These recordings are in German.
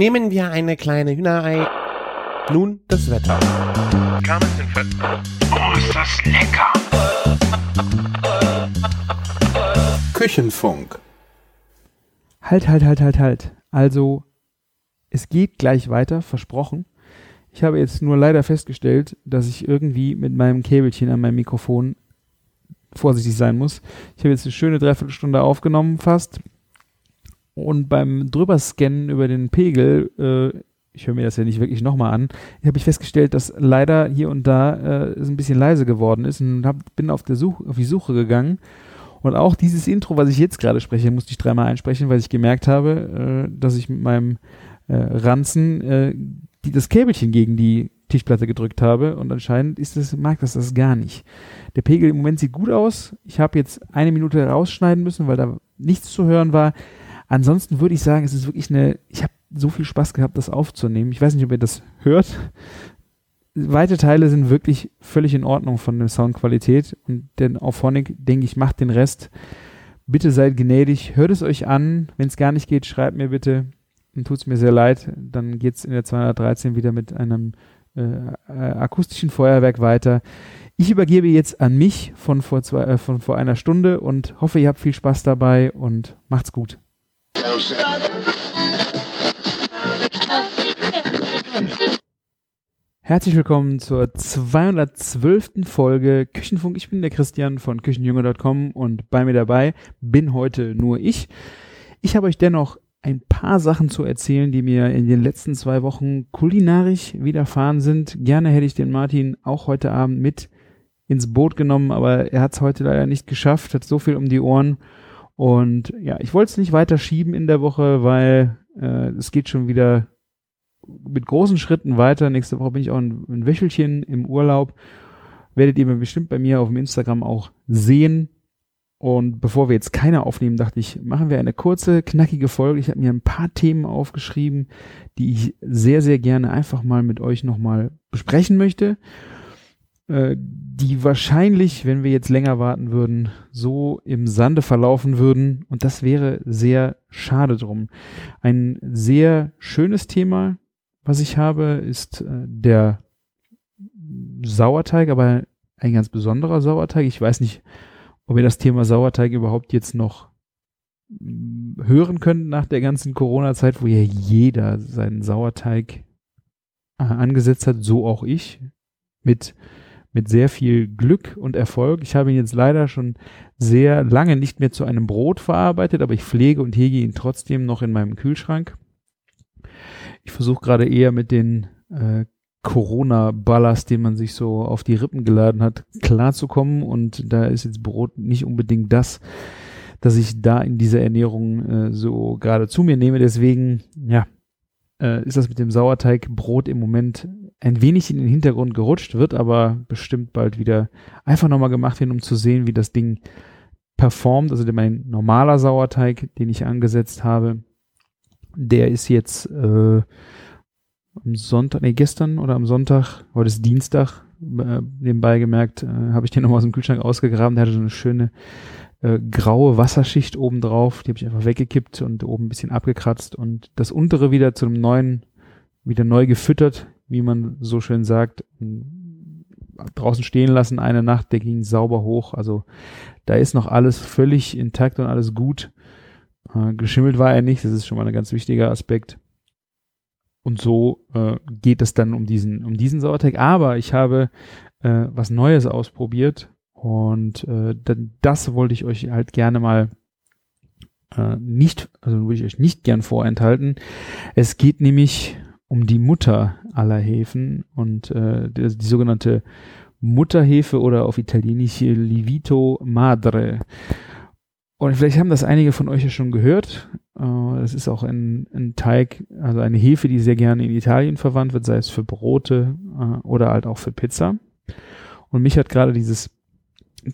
Nehmen wir eine kleine Hühnerei. Nun das Wetter. Oh, ist das lecker! Küchenfunk. Halt, halt, halt, halt, halt. Also, es geht gleich weiter, versprochen. Ich habe jetzt nur leider festgestellt, dass ich irgendwie mit meinem Käbelchen an meinem Mikrofon vorsichtig sein muss. Ich habe jetzt eine schöne Dreiviertelstunde aufgenommen fast. Und beim drüberscannen über den Pegel, äh, ich höre mir das ja nicht wirklich nochmal an, habe ich festgestellt, dass leider hier und da äh, es ein bisschen leise geworden ist und hab, bin auf, der Such, auf die Suche gegangen. Und auch dieses Intro, was ich jetzt gerade spreche, musste ich dreimal einsprechen, weil ich gemerkt habe, äh, dass ich mit meinem äh, Ranzen äh, die, das Käbelchen gegen die Tischplatte gedrückt habe und anscheinend ist das, mag das das gar nicht. Der Pegel im Moment sieht gut aus. Ich habe jetzt eine Minute rausschneiden müssen, weil da nichts zu hören war. Ansonsten würde ich sagen, es ist wirklich eine, ich habe so viel Spaß gehabt, das aufzunehmen. Ich weiß nicht, ob ihr das hört. Weite Teile sind wirklich völlig in Ordnung von der Soundqualität und den Auphonic, denke ich, macht den Rest. Bitte seid gnädig, hört es euch an. Wenn es gar nicht geht, schreibt mir bitte. Dann tut es mir sehr leid. Dann geht es in der 213 wieder mit einem äh, äh, akustischen Feuerwerk weiter. Ich übergebe jetzt an mich von vor, zwei, äh, von vor einer Stunde und hoffe, ihr habt viel Spaß dabei und macht's gut. Herzlich willkommen zur 212. Folge Küchenfunk. Ich bin der Christian von küchenjunge.com und bei mir dabei bin heute nur ich. Ich habe euch dennoch ein paar Sachen zu erzählen, die mir in den letzten zwei Wochen kulinarisch widerfahren sind. Gerne hätte ich den Martin auch heute Abend mit ins Boot genommen, aber er hat es heute leider nicht geschafft, hat so viel um die Ohren. Und ja, ich wollte es nicht weiter schieben in der Woche, weil äh, es geht schon wieder mit großen Schritten weiter. Nächste Woche bin ich auch ein, ein Wächelchen im Urlaub. Werdet ihr bestimmt bei mir auf dem Instagram auch sehen. Und bevor wir jetzt keine aufnehmen, dachte ich, machen wir eine kurze, knackige Folge. Ich habe mir ein paar Themen aufgeschrieben, die ich sehr, sehr gerne einfach mal mit euch nochmal besprechen möchte. Äh, die wahrscheinlich, wenn wir jetzt länger warten würden, so im Sande verlaufen würden. Und das wäre sehr schade drum. Ein sehr schönes Thema, was ich habe, ist äh, der Sauerteig, aber ein ganz besonderer Sauerteig. Ich weiß nicht, ob ihr das Thema Sauerteig überhaupt jetzt noch mm, hören könnt nach der ganzen Corona-Zeit, wo ja jeder seinen Sauerteig äh, angesetzt hat, so auch ich, mit, mit sehr viel Glück und Erfolg. Ich habe ihn jetzt leider schon sehr lange nicht mehr zu einem Brot verarbeitet, aber ich pflege und hege ihn trotzdem noch in meinem Kühlschrank. Ich versuche gerade eher mit den äh, Corona-Ballast, den man sich so auf die Rippen geladen hat, klarzukommen. Und da ist jetzt Brot nicht unbedingt das, dass ich da in dieser Ernährung äh, so gerade zu mir nehme. Deswegen, ja, äh, ist das mit dem Sauerteigbrot im Moment ein wenig in den Hintergrund gerutscht, wird aber bestimmt bald wieder einfach nochmal gemacht werden, um zu sehen, wie das Ding performt. Also mein normaler Sauerteig, den ich angesetzt habe, der ist jetzt äh, am Sonntag, nee, gestern oder am Sonntag, heute ist Dienstag, äh, nebenbei gemerkt, äh, habe ich den nochmal aus dem Kühlschrank ausgegraben, der hatte so eine schöne äh, graue Wasserschicht oben drauf, die habe ich einfach weggekippt und oben ein bisschen abgekratzt und das untere wieder zu einem neuen, wieder neu gefüttert, wie man so schön sagt, draußen stehen lassen eine Nacht, der ging sauber hoch, also da ist noch alles völlig intakt und alles gut. Äh, geschimmelt war er nicht, das ist schon mal ein ganz wichtiger Aspekt. Und so äh, geht es dann um diesen, um diesen Sauerteig. Aber ich habe äh, was Neues ausprobiert und äh, das wollte ich euch halt gerne mal äh, nicht, also würde ich euch nicht gern vorenthalten. Es geht nämlich um die Mutter aller Hefen und äh, die, die sogenannte Mutterhefe oder auf Italienisch Livito Madre. Und vielleicht haben das einige von euch ja schon gehört. Äh, das ist auch ein, ein, Teig, also eine Hefe, die sehr gerne in Italien verwandt wird, sei es für Brote äh, oder halt auch für Pizza. Und mich hat gerade dieses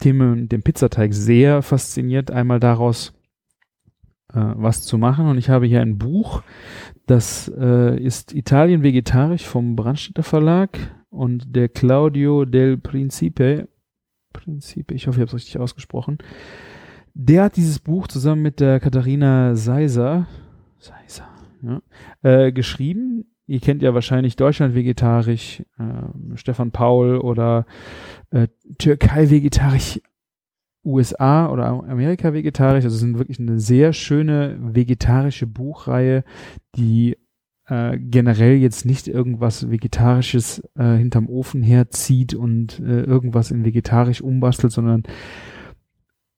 Thema mit dem Pizzateig sehr fasziniert, einmal daraus äh, was zu machen. Und ich habe hier ein Buch, das äh, ist Italien vegetarisch vom Brandstätter Verlag und der Claudio del Principe, Principe, ich hoffe, ich habe es richtig ausgesprochen, der hat dieses Buch zusammen mit der Katharina Seiser, Seiser, Ja. Äh, geschrieben, ihr kennt ja wahrscheinlich Deutschland vegetarisch, äh, Stefan Paul oder äh, Türkei vegetarisch, USA oder Amerika vegetarisch. Also es sind wirklich eine sehr schöne vegetarische Buchreihe, die äh, generell jetzt nicht irgendwas Vegetarisches äh, hinterm Ofen herzieht und äh, irgendwas in vegetarisch umbastelt, sondern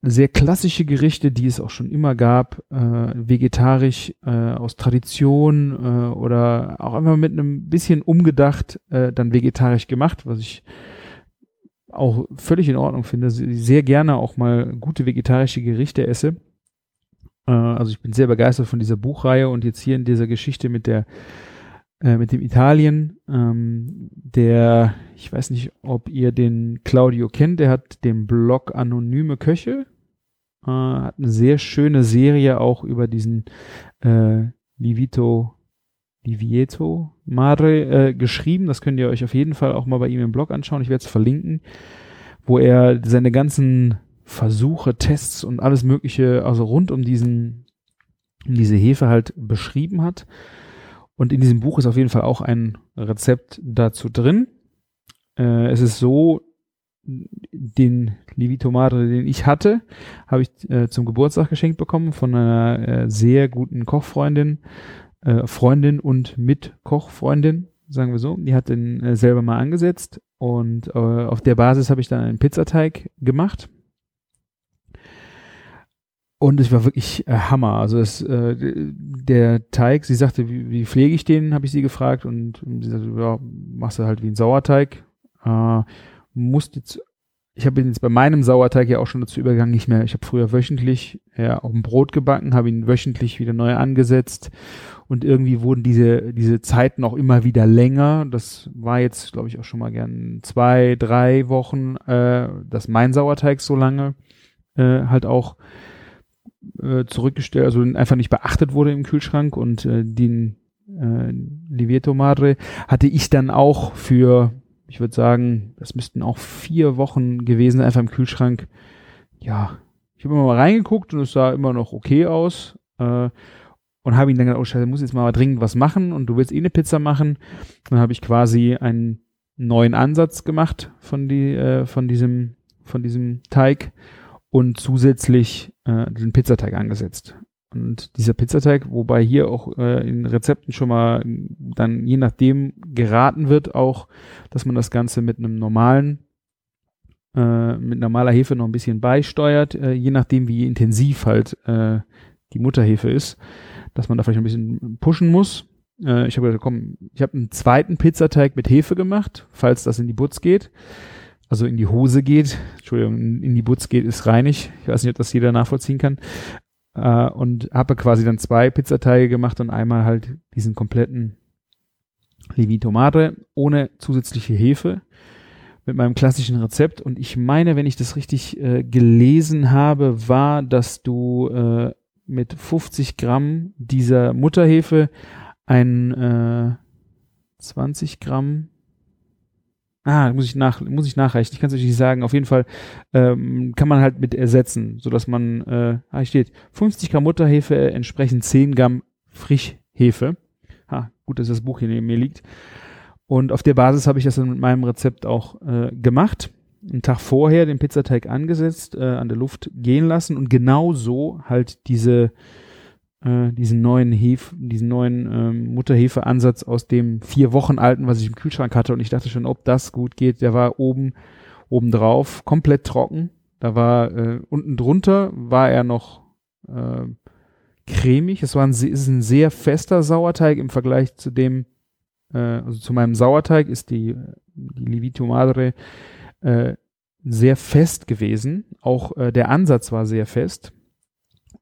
sehr klassische Gerichte, die es auch schon immer gab, äh, vegetarisch äh, aus Tradition äh, oder auch einfach mit einem bisschen umgedacht äh, dann vegetarisch gemacht, was ich auch völlig in Ordnung finde. Sehr gerne auch mal gute vegetarische Gerichte esse. Äh, also ich bin sehr begeistert von dieser Buchreihe und jetzt hier in dieser Geschichte mit der äh, mit dem Italien, ähm, der, ich weiß nicht, ob ihr den Claudio kennt, der hat den Blog Anonyme Köche, äh, hat eine sehr schöne Serie auch über diesen äh, Livito, Livieto Madre äh, geschrieben. Das könnt ihr euch auf jeden Fall auch mal bei ihm im Blog anschauen. Ich werde es verlinken, wo er seine ganzen Versuche, Tests und alles Mögliche, also rund um diesen, um diese Hefe halt beschrieben hat. Und in diesem Buch ist auf jeden Fall auch ein Rezept dazu drin. Äh, es ist so, den Livitomare, den ich hatte, habe ich äh, zum Geburtstag geschenkt bekommen von einer äh, sehr guten Kochfreundin, äh, Freundin und Mitkochfreundin, sagen wir so. Die hat den äh, selber mal angesetzt und äh, auf der Basis habe ich dann einen Pizzateig gemacht und es war wirklich äh, Hammer. Also es, äh, der Teig, sie sagte, wie, wie pflege ich den, habe ich sie gefragt. Und, sie sagte, ja, machst du halt wie ein Sauerteig. Äh, musst jetzt, ich habe jetzt bei meinem Sauerteig ja auch schon dazu übergegangen, nicht mehr. Ich habe früher wöchentlich ja auch ein Brot gebacken, habe ihn wöchentlich wieder neu angesetzt. Und irgendwie wurden diese, diese Zeiten auch immer wieder länger. Das war jetzt, glaube ich, auch schon mal gern zwei, drei Wochen, äh, dass mein Sauerteig so lange äh, halt auch äh, zurückgestellt, also einfach nicht beachtet wurde im Kühlschrank und äh, den äh, Livieto Madre hatte ich dann auch für, ich würde sagen, das müssten auch vier Wochen gewesen, einfach im Kühlschrank. Ja, ich habe immer mal reingeguckt und es sah immer noch okay aus. Äh, und habe ihn dann gesagt, oh scheiße, muss jetzt mal dringend was machen und du willst eh eine Pizza machen. Dann habe ich quasi einen neuen Ansatz gemacht von die, äh, von diesem, von diesem Teig und zusätzlich äh, den Pizzateig angesetzt. Und dieser Pizzateig, wobei hier auch äh, in Rezepten schon mal dann je nachdem geraten wird, auch, dass man das Ganze mit einem normalen, äh, mit normaler Hefe noch ein bisschen beisteuert, äh, je nachdem wie intensiv halt äh, die Mutterhefe ist, dass man da vielleicht ein bisschen pushen muss. Äh, ich habe gesagt, komm, ich habe einen zweiten Pizzateig mit Hefe gemacht, falls das in die Butz geht also in die Hose geht, Entschuldigung, in die Butz geht, ist reinig. Ich weiß nicht, ob das jeder nachvollziehen kann. Äh, und habe quasi dann zwei Pizzateige gemacht und einmal halt diesen kompletten Levito Madre ohne zusätzliche Hefe mit meinem klassischen Rezept. Und ich meine, wenn ich das richtig äh, gelesen habe, war, dass du äh, mit 50 Gramm dieser Mutterhefe ein äh, 20 Gramm Ah, muss ich nach, muss ich nachreichen. Ich kann es euch nicht sagen. Auf jeden Fall ähm, kann man halt mit ersetzen, so dass man, äh, ah, steht 50 Gramm Mutterhefe entsprechen 10 Gramm Frischhefe. Ha, gut, dass das Buch hier neben mir liegt. Und auf der Basis habe ich das dann mit meinem Rezept auch äh, gemacht. Einen Tag vorher den Pizzateig angesetzt, äh, an der Luft gehen lassen und genau so halt diese äh, diesen neuen Hef, diesen neuen ähm, Mutterhefe-Ansatz aus dem vier Wochen alten, was ich im Kühlschrank hatte und ich dachte schon, ob das gut geht. Der war oben, oben drauf, komplett trocken. Da war äh, unten drunter war er noch äh, cremig. Es war ein, ist ein sehr fester Sauerteig im Vergleich zu dem, äh, also zu meinem Sauerteig ist die, die Livito Madre äh, sehr fest gewesen. Auch äh, der Ansatz war sehr fest.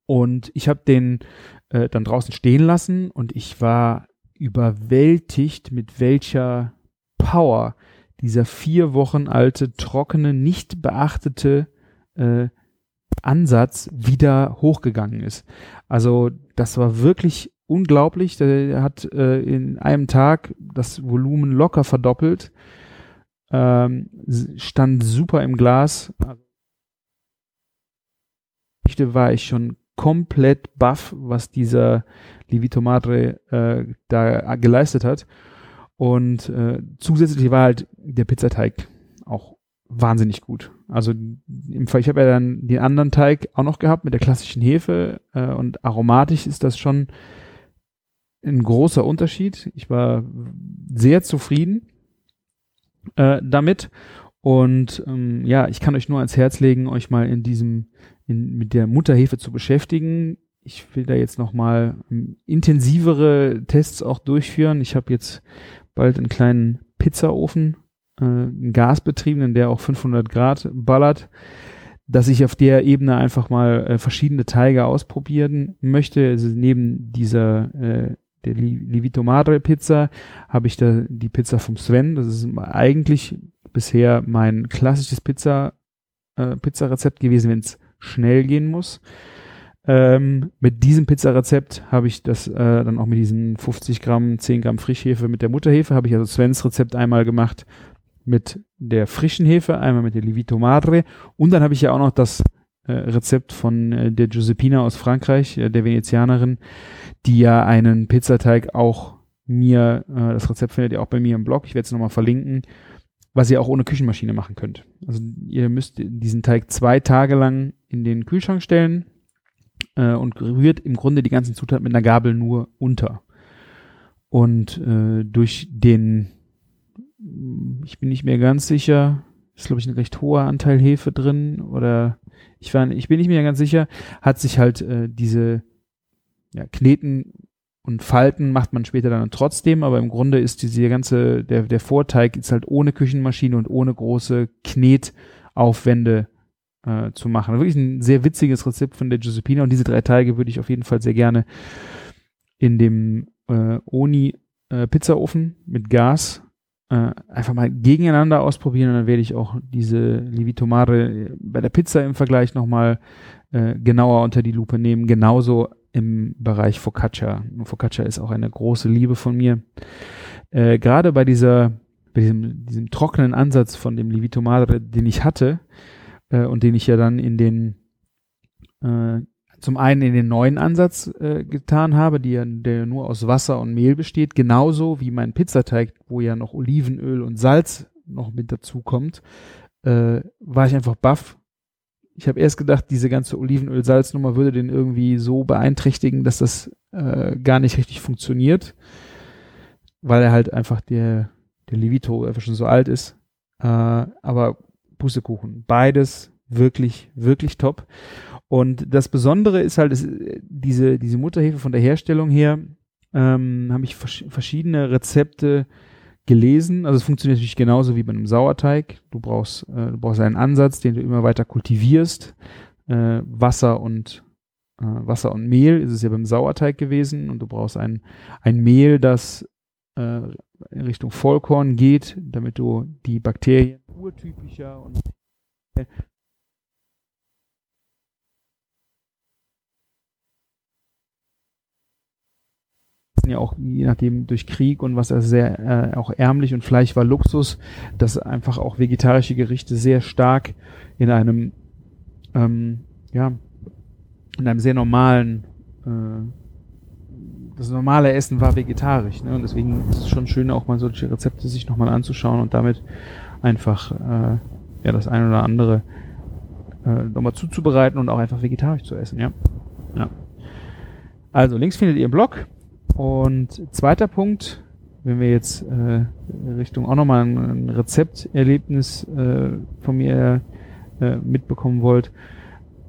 Und ich habe den äh, dann draußen stehen lassen und ich war überwältigt, mit welcher Power dieser vier Wochen alte, trockene, nicht beachtete äh, Ansatz wieder hochgegangen ist. Also das war wirklich unglaublich. Der hat äh, in einem Tag das Volumen locker verdoppelt, ähm, stand super im Glas. War ich schon komplett baff, was dieser Livito Madre äh, da geleistet hat. Und äh, zusätzlich war halt der Pizzateig auch wahnsinnig gut. Also im Fall, ich habe ja dann den anderen Teig auch noch gehabt mit der klassischen Hefe äh, und aromatisch ist das schon ein großer Unterschied. Ich war sehr zufrieden äh, damit und ähm, ja, ich kann euch nur ans Herz legen, euch mal in diesem in, mit der Mutterhefe zu beschäftigen. Ich will da jetzt noch mal ähm, intensivere Tests auch durchführen. Ich habe jetzt bald einen kleinen Pizzaofen, äh, einen gasbetriebenen, der auch 500 Grad ballert, dass ich auf der Ebene einfach mal äh, verschiedene Teige ausprobieren möchte. Also neben dieser äh, der Livito Madre Pizza habe ich da die Pizza vom Sven. Das ist eigentlich bisher mein klassisches Pizza äh, Pizzarezept gewesen, wenn es schnell gehen muss. Ähm, mit diesem Pizzarezept habe ich das äh, dann auch mit diesen 50 Gramm, 10 Gramm Frischhefe mit der Mutterhefe, habe ich also Svens Rezept einmal gemacht mit der frischen Hefe, einmal mit der Livito Madre. Und dann habe ich ja auch noch das äh, Rezept von äh, der Giuseppina aus Frankreich, äh, der Venezianerin, die ja einen Pizzateig auch mir, äh, das Rezept findet ihr auch bei mir im Blog, ich werde es nochmal verlinken, was ihr auch ohne Küchenmaschine machen könnt. Also ihr müsst diesen Teig zwei Tage lang in den Kühlschrank stellen, äh, und rührt im Grunde die ganzen Zutaten mit einer Gabel nur unter. Und äh, durch den, ich bin nicht mehr ganz sicher, ist glaube ich ein recht hoher Anteil Hefe drin oder ich war, ich bin nicht mehr ganz sicher, hat sich halt äh, diese ja, Kneten und Falten macht man später dann trotzdem, aber im Grunde ist diese ganze, der, der Vorteig ist halt ohne Küchenmaschine und ohne große Knetaufwände äh, zu machen. Wirklich ein sehr witziges Rezept von der Giuseppina und diese drei Teige würde ich auf jeden Fall sehr gerne in dem äh, Oni äh, Pizzaofen mit Gas äh, einfach mal gegeneinander ausprobieren und dann werde ich auch diese Livitomare bei der Pizza im Vergleich nochmal äh, genauer unter die Lupe nehmen. Genauso im Bereich Focaccia. Focaccia ist auch eine große Liebe von mir. Äh, Gerade bei dieser, bei diesem, diesem trockenen Ansatz von dem Livitomare, den ich hatte, äh, und den ich ja dann in den äh, zum einen in den neuen Ansatz äh, getan habe, die ja, der nur aus Wasser und Mehl besteht, genauso wie mein Pizzateig, wo ja noch Olivenöl und Salz noch mit dazu kommt, äh, war ich einfach baff. Ich habe erst gedacht, diese ganze Olivenöl-Salz-Nummer würde den irgendwie so beeinträchtigen, dass das äh, gar nicht richtig funktioniert, weil er halt einfach der, der Levito einfach schon so alt ist. Äh, aber Pustekuchen. Beides wirklich, wirklich top. Und das Besondere ist halt, ist diese, diese Mutterhefe von der Herstellung her, ähm, habe ich vers verschiedene Rezepte gelesen. Also es funktioniert natürlich genauso wie bei einem Sauerteig. Du brauchst, äh, du brauchst einen Ansatz, den du immer weiter kultivierst. Äh, Wasser und äh, Wasser und Mehl ist es ja beim Sauerteig gewesen und du brauchst ein, ein Mehl, das äh, in Richtung Vollkorn geht, damit du die Bakterien urtypischer und ja auch je nachdem durch Krieg und was er sehr äh, auch ärmlich und Fleisch war Luxus, dass einfach auch vegetarische Gerichte sehr stark in einem ähm, ja in einem sehr normalen äh, das normale Essen war vegetarisch ne? und deswegen ist es schon schön auch mal solche Rezepte sich nochmal anzuschauen und damit einfach äh, ja das eine oder andere äh, nochmal zuzubereiten und auch einfach vegetarisch zu essen, ja. ja. Also Links findet ihr im Blog. Und zweiter Punkt, wenn wir jetzt äh, Richtung auch nochmal ein, ein Rezepterlebnis äh, von mir äh, mitbekommen wollt.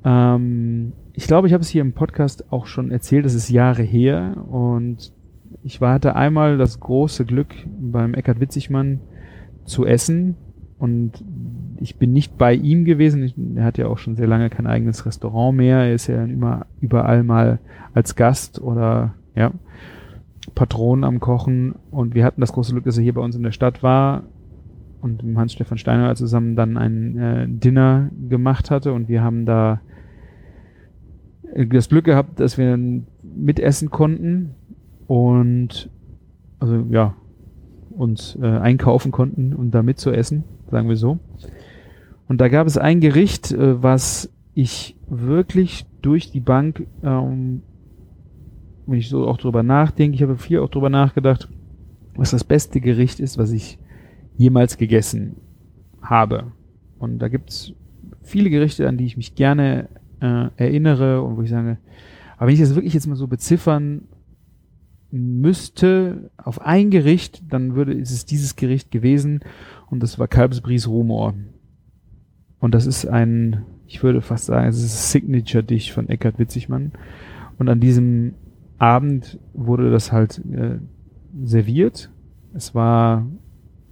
Ähm, ich glaube, ich habe es hier im Podcast auch schon erzählt, das ist Jahre her und ich hatte einmal das große Glück beim Eckhard Witzigmann zu essen und ich bin nicht bei ihm gewesen. Er hat ja auch schon sehr lange kein eigenes Restaurant mehr. Er ist ja immer überall mal als Gast oder ja Patron am Kochen. Und wir hatten das große Glück, dass er hier bei uns in der Stadt war und mit Hans-Stefan Steiner zusammen dann ein äh, Dinner gemacht hatte. Und wir haben da äh, das Glück gehabt, dass wir mitessen konnten. Und also ja, uns äh, einkaufen konnten und da mitzuessen, sagen wir so. Und da gab es ein Gericht, äh, was ich wirklich durch die Bank, ähm, wenn ich so auch drüber nachdenke, ich habe viel auch drüber nachgedacht, was das beste Gericht ist, was ich jemals gegessen habe. Und da gibt's viele Gerichte, an die ich mich gerne äh, erinnere und wo ich sage, aber wenn ich das wirklich jetzt mal so beziffern müsste auf ein Gericht, dann würde ist es dieses Gericht gewesen und das war Kalbsbries Rumor. Und das ist ein, ich würde fast sagen, es ist ein Signature-Dish von Eckhard Witzigmann. Und an diesem Abend wurde das halt äh, serviert. Es war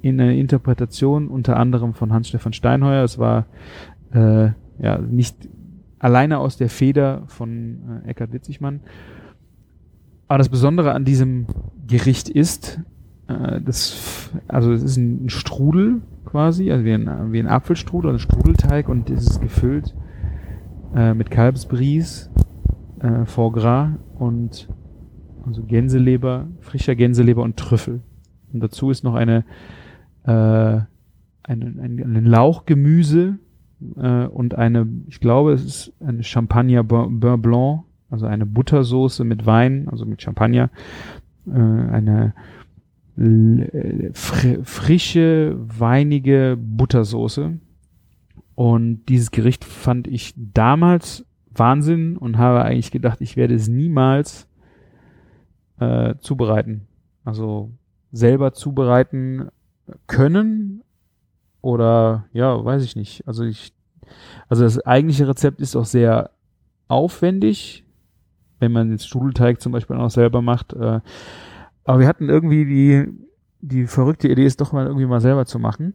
in einer Interpretation unter anderem von Hans-Stefan Steinheuer. Es war äh, ja nicht alleine aus der Feder von äh, Eckhard Witzigmann. Aber das Besondere an diesem Gericht ist, äh, das, also es ist ein, Strudel quasi, also wie ein, wie ein Apfelstrudel, ein Strudelteig und es ist gefüllt äh, mit Kalbsbries, äh, Foie Gras und also Gänseleber, frischer Gänseleber und Trüffel. Und dazu ist noch eine, äh, eine, ein, ein Lauchgemüse äh, und eine, ich glaube, es ist eine Champagner Beurre Blanc, also eine Buttersoße mit Wein, also mit Champagner, äh, eine fr frische, weinige Buttersoße. Und dieses Gericht fand ich damals Wahnsinn und habe eigentlich gedacht, ich werde es niemals äh, zubereiten. Also selber zubereiten können oder ja, weiß ich nicht. Also ich, also das eigentliche Rezept ist auch sehr aufwendig, wenn man jetzt Strudelteig zum Beispiel auch selber macht. Äh, aber wir hatten irgendwie die, die verrückte Idee, es doch mal irgendwie mal selber zu machen.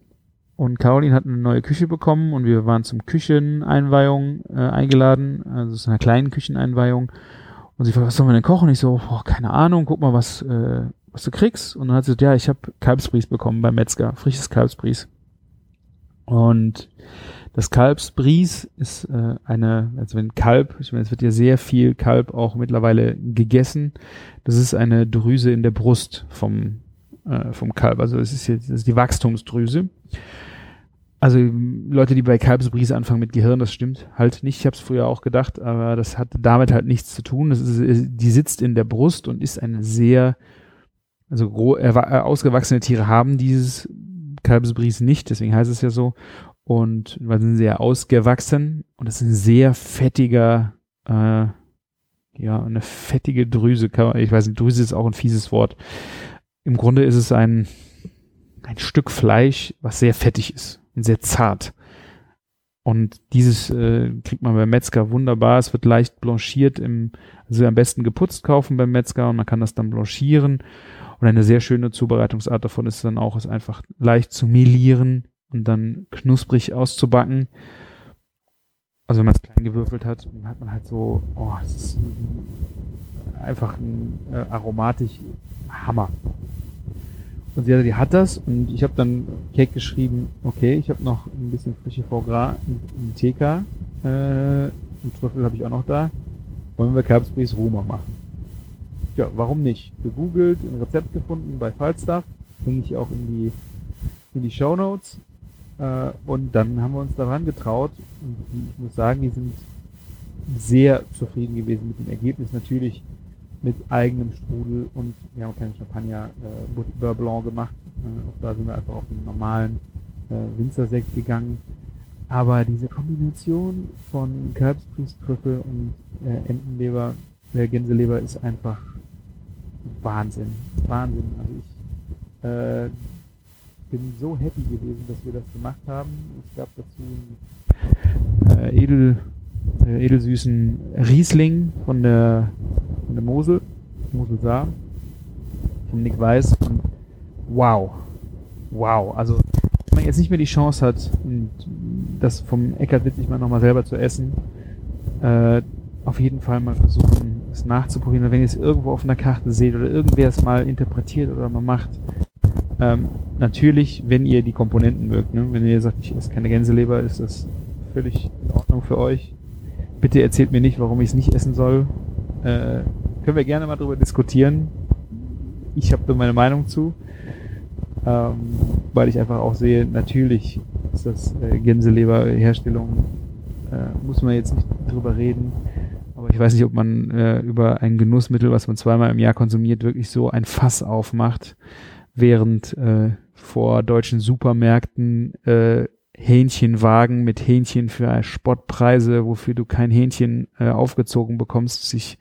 Und Caroline hat eine neue Küche bekommen und wir waren zum Kücheneinweihung äh, eingeladen, also zu einer kleinen Kücheneinweihung. Und sie fragt, was sollen wir denn kochen? ich so, boah, keine Ahnung, guck mal, was, äh, was du kriegst. Und dann hat sie gesagt, ja, ich habe Kalbsbries bekommen beim Metzger, frisches Kalbsbries. Und das Kalbsbries ist äh, eine, also wenn Kalb, ich meine, es wird ja sehr viel Kalb auch mittlerweile gegessen. Das ist eine Drüse in der Brust vom, äh, vom Kalb. Also es ist jetzt das ist die Wachstumsdrüse. Also Leute, die bei Kalbsbries anfangen mit Gehirn, das stimmt halt nicht. Ich habe es früher auch gedacht, aber das hat damit halt nichts zu tun. Ist, die sitzt in der Brust und ist eine sehr, also äh, ausgewachsene Tiere haben dieses Kalbsbries nicht, deswegen heißt es ja so und weil sind sehr ausgewachsen und das ist ein sehr fettiger, äh, ja, eine fettige Drüse. Ich weiß nicht, Drüse ist auch ein fieses Wort. Im Grunde ist es ein, ein Stück Fleisch, was sehr fettig ist sehr zart. Und dieses äh, kriegt man beim Metzger wunderbar. Es wird leicht blanchiert im, also am besten geputzt kaufen beim Metzger und man kann das dann blanchieren. Und eine sehr schöne Zubereitungsart davon ist dann auch, es einfach leicht zu melieren und dann knusprig auszubacken. Also wenn man es klein gewürfelt hat, dann hat man halt so, oh, es ist einfach ein äh, aromatisch Hammer. Und sie hat, die hat das und ich habe dann Cake geschrieben, okay, ich habe noch ein bisschen frische Foie Gras im TK äh, und Trüffel habe ich auch noch da. Wollen wir Kalbsbries Roma machen? Ja, warum nicht? Gegoogelt, ein Rezept gefunden bei Falstaff, bringe ich auch in die in die Show Notes äh, und dann haben wir uns daran getraut. Und ich muss sagen, die sind sehr zufrieden gewesen mit dem Ergebnis. Natürlich mit eigenem Strudel und wir haben keinen Champagner äh, Beurre Blanc gemacht. Äh, auch da sind wir einfach auf den normalen äh, Winzersekt gegangen. Aber diese Kombination von Kalbspriesttrüffel und äh, Entenleber, äh, Gänseleber ist einfach Wahnsinn. Wahnsinn. Also ich äh, bin so happy gewesen, dass wir das gemacht haben. Es gab dazu einen äh, edel, äh, edelsüßen Riesling von der, von der Mosel, Mosel Saar, von Nick Weiß und wow, wow, also wenn man jetzt nicht mehr die Chance hat, das vom Eckert Witzig mal nochmal selber zu essen, äh, auf jeden Fall mal versuchen, es nachzuprobieren. Wenn ihr es irgendwo auf einer Karte seht oder irgendwer es mal interpretiert oder mal macht, ähm, natürlich, wenn ihr die Komponenten mögt, ne? wenn ihr sagt, ich esse keine Gänseleber, ist das völlig in Ordnung für euch. Bitte erzählt mir nicht, warum ich es nicht essen soll. Äh, können wir gerne mal drüber diskutieren. Ich habe da meine Meinung zu, ähm, weil ich einfach auch sehe, natürlich ist das äh, Gänseleberherstellung äh, muss man jetzt nicht drüber reden. Aber ich weiß nicht, ob man äh, über ein Genussmittel, was man zweimal im Jahr konsumiert, wirklich so ein Fass aufmacht, während äh, vor deutschen Supermärkten äh, Hähnchenwagen mit Hähnchen für Spottpreise, wofür du kein Hähnchen äh, aufgezogen bekommst, sich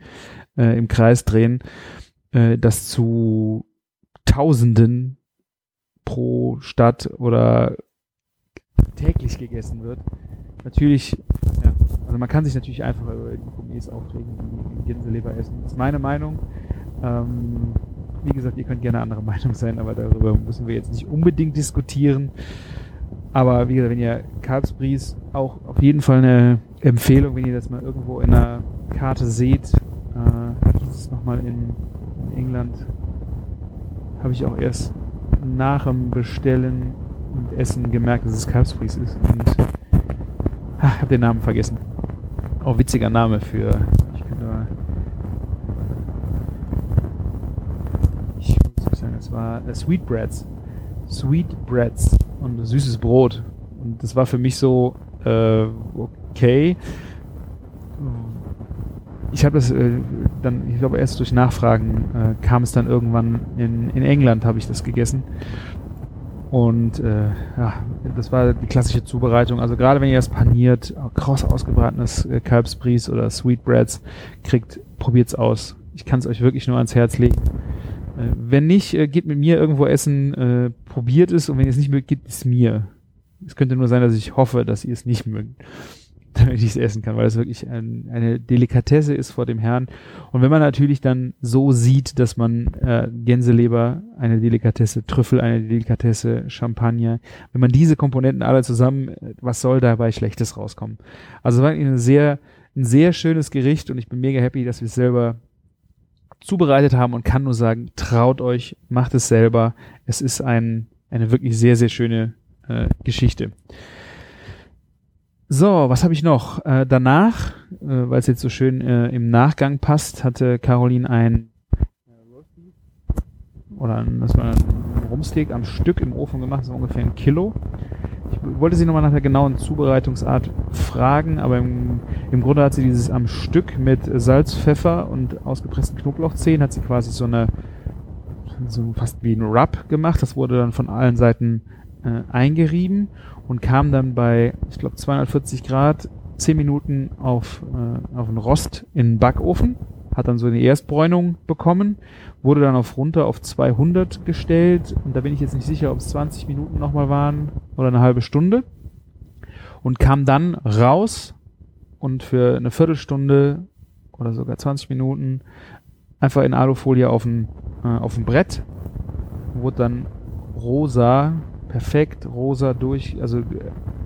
äh, im Kreis drehen, äh, das zu Tausenden pro Stadt oder täglich gegessen wird. Natürlich, ja, also man kann sich natürlich einfach über die Gourmets aufregen, die Gänseleber essen. Das ist meine Meinung. Ähm, wie gesagt, ihr könnt gerne anderer Meinung sein, aber darüber müssen wir jetzt nicht unbedingt diskutieren. Aber wie gesagt, wenn ihr Kalbsbries auch auf jeden Fall eine Empfehlung, wenn ihr das mal irgendwo in einer Karte seht. Äh, es nochmal in, in England. Habe ich auch erst nach dem Bestellen und Essen gemerkt, dass es Kalbsbries ist. Und ich habe den Namen vergessen. Auch witziger Name für. Ich könnte mal. Ich muss sagen, es war äh, Sweetbreads. Sweetbreads und süßes Brot. Und das war für mich so äh, okay. Ich habe das äh, dann, ich glaube erst durch Nachfragen äh, kam es dann irgendwann in, in England habe ich das gegessen. Und äh, ja, das war die klassische Zubereitung. Also gerade wenn ihr das paniert, kross ausgebratenes äh, Kalbsbries oder Sweetbreads kriegt, probiert's aus. Ich kann es euch wirklich nur ans Herz legen. Äh, wenn nicht, äh, geht mit mir irgendwo essen, äh, probiert es und wenn ihr es nicht mögt, gebt es mir. Es könnte nur sein, dass ich hoffe, dass ihr es nicht mögt, damit ich es essen kann, weil es wirklich ein, eine Delikatesse ist vor dem Herrn. Und wenn man natürlich dann so sieht, dass man äh, Gänseleber eine Delikatesse, Trüffel eine Delikatesse, Champagner, wenn man diese Komponenten alle zusammen, äh, was soll dabei Schlechtes rauskommen? Also war ein sehr, ein sehr schönes Gericht und ich bin mega happy, dass wir es selber zubereitet haben und kann nur sagen, traut euch, macht es selber. Es ist ein, eine wirklich sehr, sehr schöne äh, Geschichte. So, was habe ich noch? Äh, danach, äh, weil es jetzt so schön äh, im Nachgang passt, hatte Caroline ein oder ein, das war ein Rumsteak am Stück im Ofen gemacht, war ungefähr ein Kilo. Ich wollte sie nochmal nach der genauen Zubereitungsart fragen, aber im, im Grunde hat sie dieses am Stück mit Salz, Pfeffer und ausgepressten Knoblauchzehen, hat sie quasi so eine, so fast wie ein Rub gemacht. Das wurde dann von allen Seiten äh, eingerieben und kam dann bei, ich glaube, 240 Grad 10 Minuten auf, äh, auf einen Rost in den Backofen, hat dann so eine Erstbräunung bekommen wurde dann auf runter auf 200 gestellt und da bin ich jetzt nicht sicher, ob es 20 Minuten nochmal waren oder eine halbe Stunde und kam dann raus und für eine Viertelstunde oder sogar 20 Minuten einfach in Alufolie auf dem, äh, auf Brett, wurde dann rosa, perfekt rosa durch, also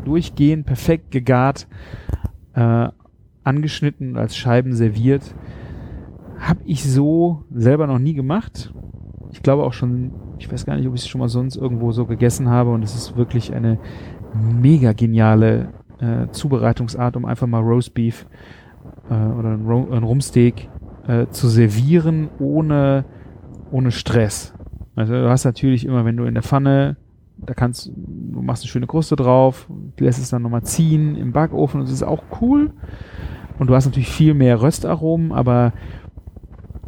durchgehend perfekt gegart, äh, angeschnitten als Scheiben serviert habe ich so selber noch nie gemacht. Ich glaube auch schon, ich weiß gar nicht, ob ich es schon mal sonst irgendwo so gegessen habe und es ist wirklich eine mega geniale äh, Zubereitungsart, um einfach mal Roastbeef äh, oder ein, Ro ein Rumsteak äh, zu servieren ohne, ohne Stress. Also du hast natürlich immer, wenn du in der Pfanne, da kannst du machst eine schöne Kruste drauf, lässt es dann nochmal ziehen im Backofen und es ist auch cool. Und du hast natürlich viel mehr Röstaromen, aber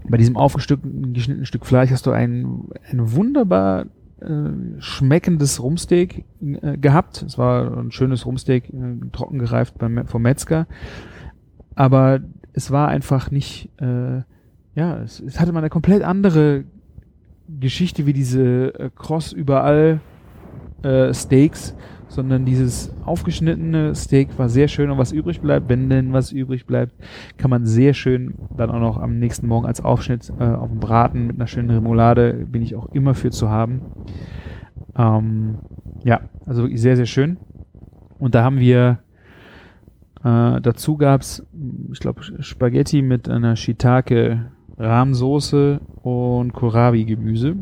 bei diesem aufgestückten, geschnittenen Stück Fleisch hast du ein, ein wunderbar äh, schmeckendes Rumsteak äh, gehabt. Es war ein schönes Rumsteak, äh, trocken gereift beim, vom Metzger. Aber es war einfach nicht, äh, ja, es, es hatte mal eine komplett andere Geschichte wie diese äh, Cross überall äh, Steaks, sondern dieses aufgeschnittene Steak war sehr schön und was übrig bleibt, wenn denn was übrig bleibt, kann man sehr schön dann auch noch am nächsten Morgen als Aufschnitt äh, auf dem Braten mit einer schönen Remoulade bin ich auch immer für zu haben. Ähm, ja, also wirklich sehr, sehr schön. Und da haben wir äh, dazu gab's, ich glaube, Spaghetti mit einer Shiitake Rahmsoße und Kohlrabi-Gemüse.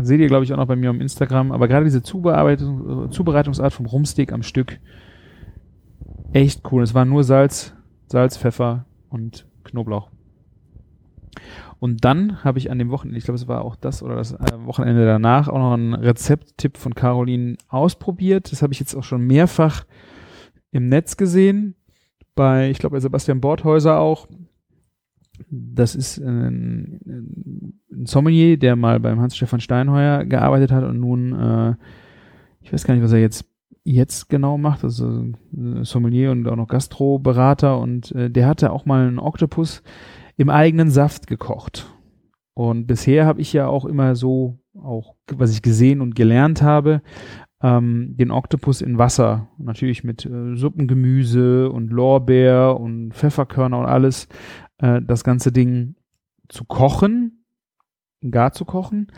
Seht ihr, glaube ich, auch noch bei mir am Instagram. Aber gerade diese Zubereitung, Zubereitungsart vom Rumsteak am Stück, echt cool. Es war nur Salz, Salz, Pfeffer und Knoblauch. Und dann habe ich an dem Wochenende, ich glaube, es war auch das oder das äh, Wochenende danach, auch noch einen Rezepttipp von Caroline ausprobiert. Das habe ich jetzt auch schon mehrfach im Netz gesehen. bei, ich glaube, bei Sebastian Borthäuser auch. Das ist ein, ein Sommelier, der mal beim Hans-Stefan Steinheuer gearbeitet hat und nun, äh, ich weiß gar nicht, was er jetzt jetzt genau macht, also Sommelier und auch noch Gastroberater und äh, der hatte auch mal einen Oktopus im eigenen Saft gekocht. Und bisher habe ich ja auch immer so, auch was ich gesehen und gelernt habe, ähm, den Oktopus in Wasser, natürlich mit äh, Suppengemüse und Lorbeer und Pfefferkörner und alles, äh, das ganze Ding zu kochen, gar zu kochen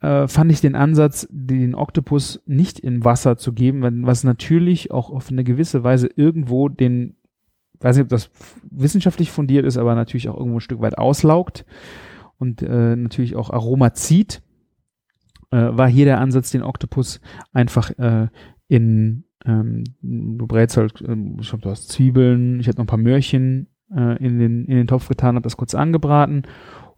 äh, fand ich den Ansatz, den Oktopus nicht in Wasser zu geben, was natürlich auch auf eine gewisse Weise irgendwo den, weiß nicht, ob das wissenschaftlich fundiert ist, aber natürlich auch irgendwo ein Stück weit auslaugt und äh, natürlich auch Aroma zieht, äh, war hier der Ansatz, den Oktopus einfach äh, in ähm, du brätst halt, ähm, ich glaube, du hast Zwiebeln, ich hätte noch ein paar Möhrchen äh, in, den, in den Topf getan, hab das kurz angebraten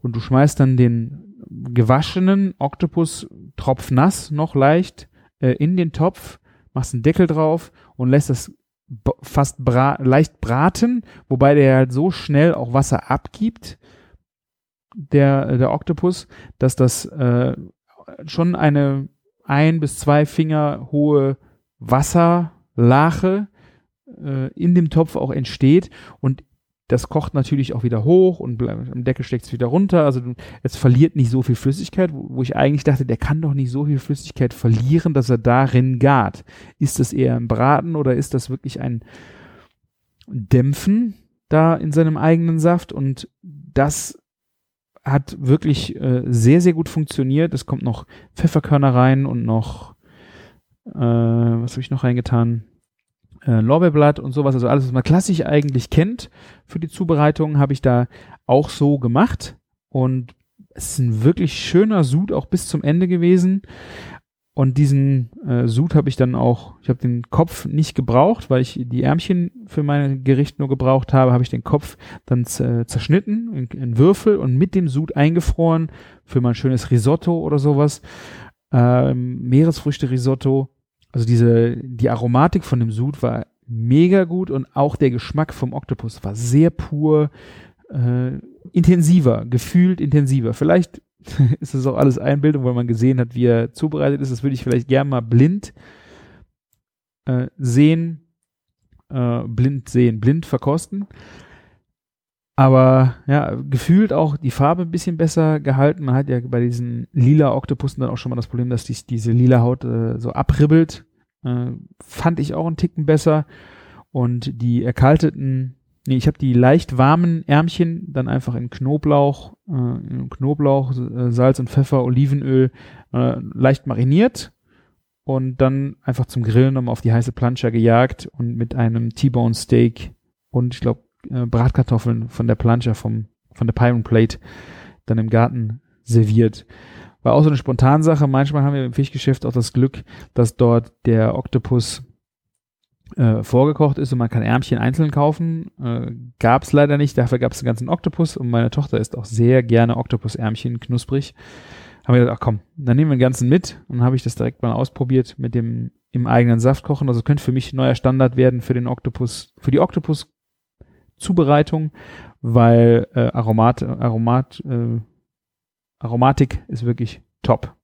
und du schmeißt dann den gewaschenen Oktopus tropfnass noch leicht äh, in den Topf, machst einen Deckel drauf und lässt das fast bra leicht braten, wobei der halt so schnell auch Wasser abgibt, der, der Oktopus, dass das äh, schon eine ein bis zwei Finger hohe Wasserlache äh, in dem Topf auch entsteht und das kocht natürlich auch wieder hoch und am Deckel steckt es wieder runter. Also es verliert nicht so viel Flüssigkeit, wo, wo, ich eigentlich dachte, der kann doch nicht so viel Flüssigkeit verlieren, dass er darin gart. Ist das eher ein Braten oder ist das wirklich ein Dämpfen da in seinem eigenen Saft? Und das hat wirklich äh, sehr, sehr gut funktioniert. Es kommt noch Pfefferkörner rein und noch, äh, was habe ich noch reingetan? Äh, Lorbeerblatt und sowas, also alles, was man klassisch eigentlich kennt für die Zubereitung, habe ich da auch so gemacht. Und es ist ein wirklich schöner Sud auch bis zum Ende gewesen. Und diesen äh, Sud habe ich dann auch, ich habe den Kopf nicht gebraucht, weil ich die Ärmchen für mein Gericht nur gebraucht habe, habe ich den Kopf dann zerschnitten in, in, Würfel und mit dem Sud eingefroren für mein schönes Risotto oder sowas. Ähm, Meeresfrüchte-Risotto also diese, die Aromatik von dem Sud war mega gut und auch der Geschmack vom Oktopus war sehr pur, äh, intensiver, gefühlt intensiver. Vielleicht ist das auch alles Einbildung, weil man gesehen hat, wie er zubereitet ist. Das würde ich vielleicht gern mal blind äh, sehen, äh, blind sehen, blind verkosten. Aber ja, gefühlt auch die Farbe ein bisschen besser gehalten. Man hat ja bei diesen lila Oktopussen dann auch schon mal das Problem, dass die, diese lila Haut äh, so abribbelt. Äh, fand ich auch einen Ticken besser. Und die erkalteten, nee, ich habe die leicht warmen Ärmchen dann einfach in Knoblauch, äh, in Knoblauch, äh, Salz und Pfeffer, Olivenöl äh, leicht mariniert und dann einfach zum Grillen nochmal auf die heiße Plancha gejagt und mit einem T-Bone Steak und ich glaube äh, Bratkartoffeln von der Plancha vom, von der Pyron Plate dann im Garten serviert. War auch so eine Spontansache. Manchmal haben wir im Fischgeschäft auch das Glück, dass dort der Oktopus äh, vorgekocht ist und man kann Ärmchen einzeln kaufen. Äh, gab es leider nicht. Dafür gab es den ganzen Oktopus und meine Tochter isst auch sehr gerne Oktopus-Ärmchen knusprig. Haben wir gesagt, ach komm, dann nehmen wir den ganzen mit und habe ich das direkt mal ausprobiert mit dem im eigenen Saft kochen. Also könnte für mich neuer Standard werden für den Oktopus, für die Oktopus Zubereitung, weil äh, Aromat, Aromat, äh, Aromatik ist wirklich top.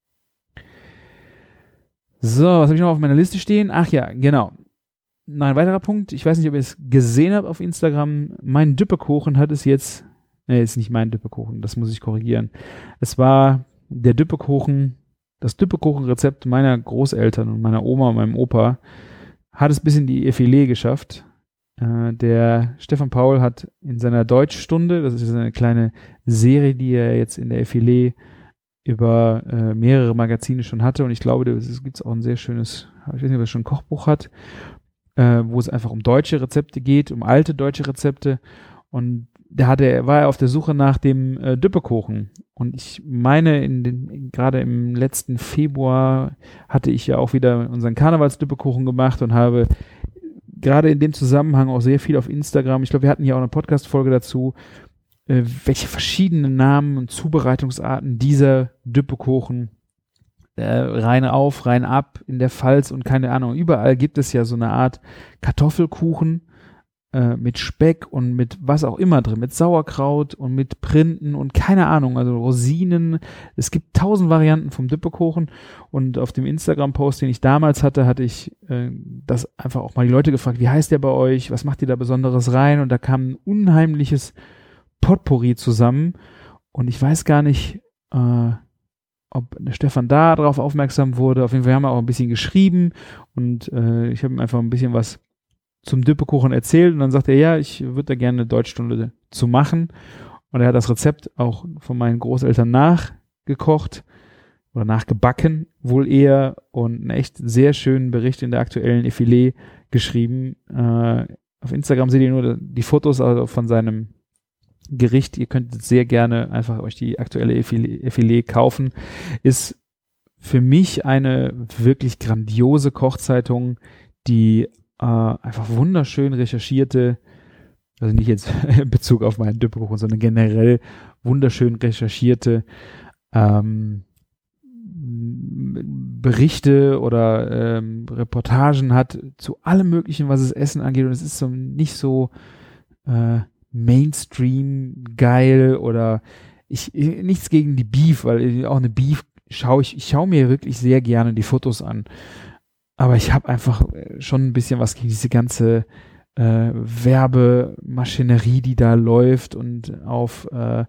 So, was habe ich noch auf meiner Liste stehen? Ach ja, genau. Noch ein weiterer Punkt. Ich weiß nicht, ob ihr es gesehen habt auf Instagram. Mein Düppekuchen hat es jetzt. Ne, ist nicht mein Düppekuchen, das muss ich korrigieren. Es war der Düppekuchen, das Düppekuchenrezept meiner Großeltern und meiner Oma und meinem Opa hat es bis in die Effilé geschafft. Äh, der Stefan Paul hat in seiner Deutschstunde, das ist eine kleine Serie, die er jetzt in der FILE über äh, mehrere Magazine schon hatte und ich glaube, es gibt auch ein sehr schönes, ich weiß nicht, ob er schon ein Kochbuch hat, äh, wo es einfach um deutsche Rezepte geht, um alte deutsche Rezepte und da hatte er, war er auf der Suche nach dem äh, Düppekuchen. Und ich meine, in den, gerade im letzten Februar hatte ich ja auch wieder unseren Karnevalsdüppekuchen gemacht und habe gerade in dem Zusammenhang auch sehr viel auf Instagram. Ich glaube, wir hatten hier auch eine Podcast-Folge dazu, äh, welche verschiedenen Namen und Zubereitungsarten dieser Düppekuchen äh, rein auf, rein ab in der Pfalz und keine Ahnung. Überall gibt es ja so eine Art Kartoffelkuchen, äh, mit Speck und mit was auch immer drin, mit Sauerkraut und mit Printen und keine Ahnung, also Rosinen. Es gibt tausend Varianten vom Dippekuchen und auf dem Instagram-Post, den ich damals hatte, hatte ich äh, das einfach auch mal die Leute gefragt, wie heißt der bei euch, was macht ihr da Besonderes rein und da kam ein unheimliches Potpourri zusammen und ich weiß gar nicht, äh, ob Stefan da drauf aufmerksam wurde. Auf jeden Fall haben wir auch ein bisschen geschrieben und äh, ich habe ihm einfach ein bisschen was zum Düppekuchen erzählt und dann sagt er, ja, ich würde da gerne eine Deutschstunde zu machen. Und er hat das Rezept auch von meinen Großeltern nachgekocht oder nachgebacken, wohl eher, und einen echt sehr schönen Bericht in der aktuellen Effilé geschrieben. Äh, auf Instagram seht ihr nur die Fotos also von seinem Gericht. Ihr könnt sehr gerne einfach euch die aktuelle Effilé kaufen. Ist für mich eine wirklich grandiose Kochzeitung, die äh, einfach wunderschön recherchierte, also nicht jetzt in Bezug auf meinen Düppelkuchen, sondern generell wunderschön recherchierte ähm, Berichte oder ähm, Reportagen hat zu allem Möglichen, was das Essen angeht. Und es ist so nicht so äh, Mainstream geil oder ich nichts gegen die Beef, weil auch eine Beef schaue ich, ich schaue mir wirklich sehr gerne die Fotos an. Aber ich habe einfach äh, schon ein bisschen was gegen diese ganze äh, Werbemaschinerie, die da läuft und auf äh,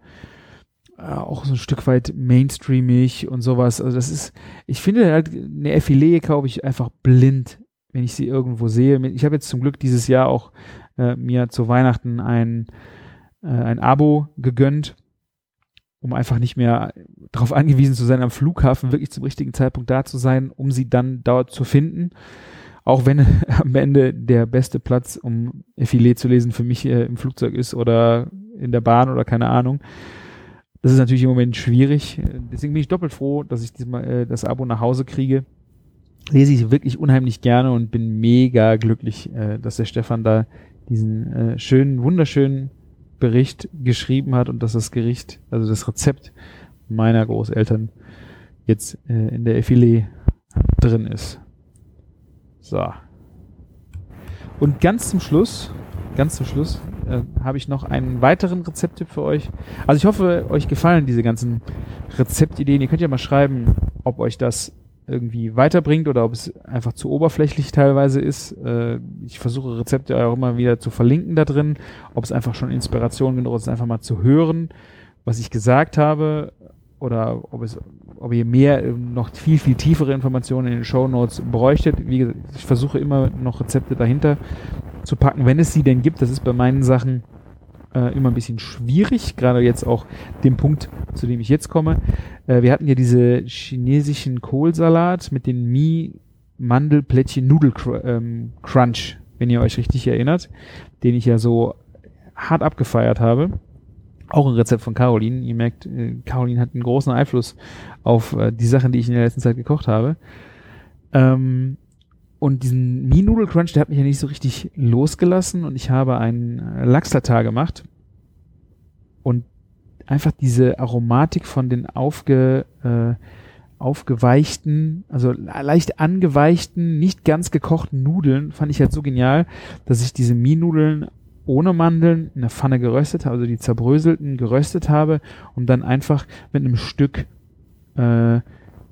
äh, auch so ein Stück weit mainstreamig und sowas. Also das ist, ich finde halt, eine Affiliate kaufe ich einfach blind, wenn ich sie irgendwo sehe. Ich habe jetzt zum Glück dieses Jahr auch äh, mir zu Weihnachten ein, äh, ein Abo gegönnt um einfach nicht mehr darauf angewiesen zu sein, am Flughafen wirklich zum richtigen Zeitpunkt da zu sein, um sie dann dort zu finden. Auch wenn am Ende der beste Platz, um Filet zu lesen, für mich äh, im Flugzeug ist oder in der Bahn oder keine Ahnung. Das ist natürlich im Moment schwierig. Deswegen bin ich doppelt froh, dass ich diesmal äh, das Abo nach Hause kriege. Lese ich wirklich unheimlich gerne und bin mega glücklich, äh, dass der Stefan da diesen äh, schönen, wunderschönen Bericht geschrieben hat und dass das Gericht, also das Rezept meiner Großeltern jetzt äh, in der Effilé drin ist. So. Und ganz zum Schluss, ganz zum Schluss, äh, habe ich noch einen weiteren Rezepttipp für euch. Also ich hoffe, euch gefallen diese ganzen Rezeptideen. Ihr könnt ja mal schreiben, ob euch das irgendwie weiterbringt oder ob es einfach zu oberflächlich teilweise ist. Äh, ich versuche Rezepte auch immer wieder zu verlinken da drin, ob es einfach schon Inspiration genug ist, einfach mal zu hören, was ich gesagt habe oder ob es ob ihr mehr noch viel viel tiefere Informationen in den Show Notes bräuchtet. Wie gesagt, ich versuche immer noch Rezepte dahinter zu packen, wenn es sie denn gibt. Das ist bei meinen Sachen äh, immer ein bisschen schwierig, gerade jetzt auch dem Punkt, zu dem ich jetzt komme. Äh, wir hatten ja diese chinesischen Kohlsalat mit den Mi Mandelplättchen Nudel ähm, Crunch, wenn ihr euch richtig erinnert, den ich ja so hart abgefeiert habe. Auch ein Rezept von Caroline. Ihr merkt, äh, Caroline hat einen großen Einfluss auf äh, die Sachen, die ich in der letzten Zeit gekocht habe. Ähm, und diesen Mi-Nudel Crunch, der hat mich ja nicht so richtig losgelassen. Und ich habe einen äh, Lachs-Tatar gemacht. Und einfach diese Aromatik von den aufge, äh, aufgeweichten, also leicht angeweichten, nicht ganz gekochten Nudeln fand ich halt so genial, dass ich diese Mi-Nudeln ohne Mandeln in der Pfanne geröstet habe, also die zerbröselten geröstet habe und dann einfach mit einem Stück äh,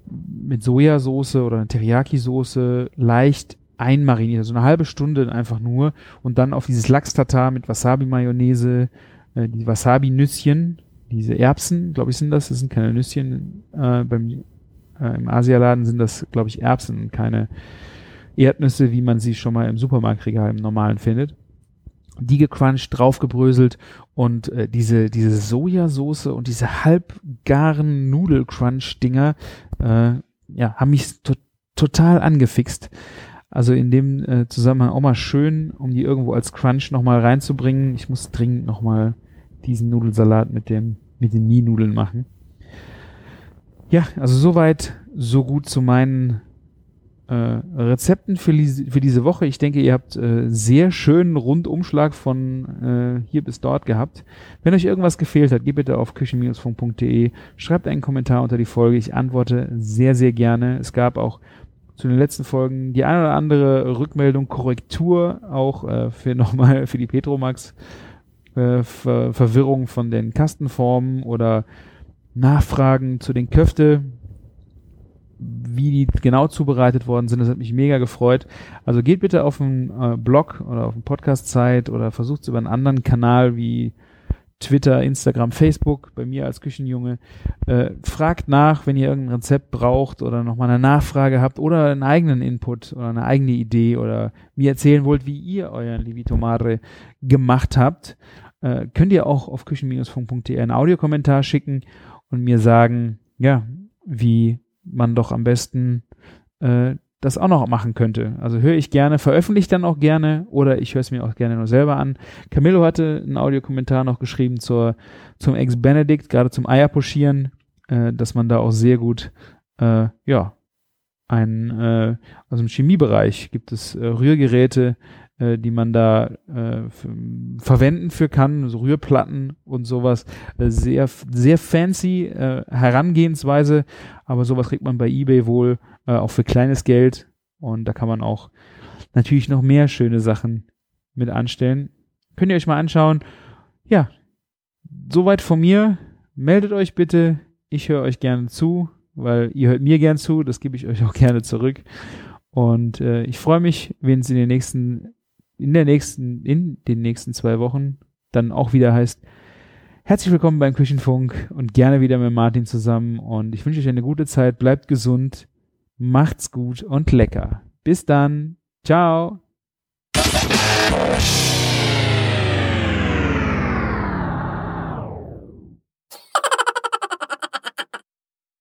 mit Sojasauce oder eine Teriyaki-Soße leicht einmariniert, also eine halbe Stunde einfach nur und dann auf dieses Lachs-Tatar mit Wasabi-Mayonnaise, äh, die Wasabi-Nüsschen, diese Erbsen, glaube ich, sind das, das sind keine Nüsschen, äh, beim, äh, im Asialaden sind das, glaube ich, Erbsen keine Erdnüsse, wie man sie schon mal im Supermarktregal im normalen findet die gecrunched, draufgebröselt und äh, diese, diese Sojasauce und diese halbgaren Nudelcrunch-Dinger, äh, ja, haben mich to total angefixt. Also in dem äh, Zusammenhang auch mal schön, um die irgendwo als Crunch nochmal reinzubringen. Ich muss dringend nochmal diesen Nudelsalat mit dem, mit den Nie-Nudeln machen. Ja, also soweit, so gut zu meinen äh, Rezepten für, für diese Woche. Ich denke, ihr habt äh, sehr schönen Rundumschlag von äh, hier bis dort gehabt. Wenn euch irgendwas gefehlt hat, geht bitte auf küchen-funk.de, schreibt einen Kommentar unter die Folge. Ich antworte sehr, sehr gerne. Es gab auch zu den letzten Folgen die eine oder andere Rückmeldung, Korrektur, auch äh, für nochmal für die Petromax äh, Ver Verwirrung von den Kastenformen oder Nachfragen zu den Köfte, wie die genau zubereitet worden sind. Das hat mich mega gefreut. Also geht bitte auf den äh, Blog oder auf den Podcast-Zeit oder versucht es über einen anderen Kanal wie Twitter, Instagram, Facebook, bei mir als Küchenjunge. Äh, fragt nach, wenn ihr irgendein Rezept braucht oder nochmal eine Nachfrage habt oder einen eigenen Input oder eine eigene Idee oder mir erzählen wollt, wie ihr euren Livito Madre gemacht habt. Äh, könnt ihr auch auf küchen-funk.de einen Audiokommentar schicken und mir sagen, ja, wie man doch am besten äh, das auch noch machen könnte. Also höre ich gerne, veröffentliche dann auch gerne oder ich höre es mir auch gerne nur selber an. Camillo hatte einen Audiokommentar noch geschrieben zur, zum Ex-Benedict, gerade zum Eierposchieren, äh, dass man da auch sehr gut, äh, ja, ein, äh, also im Chemiebereich gibt es äh, Rührgeräte, äh, die man da äh, verwenden für kann, so Rührplatten und sowas. Äh, sehr, sehr fancy äh, Herangehensweise, aber sowas kriegt man bei eBay wohl äh, auch für kleines Geld und da kann man auch natürlich noch mehr schöne Sachen mit anstellen. Könnt ihr euch mal anschauen. Ja, soweit von mir. Meldet euch bitte. Ich höre euch gerne zu, weil ihr hört mir gern zu. Das gebe ich euch auch gerne zurück. Und äh, ich freue mich, wenn es in den nächsten in der nächsten, in den nächsten zwei Wochen dann auch wieder heißt, herzlich willkommen beim Küchenfunk und gerne wieder mit Martin zusammen und ich wünsche euch eine gute Zeit, bleibt gesund, macht's gut und lecker. Bis dann. Ciao.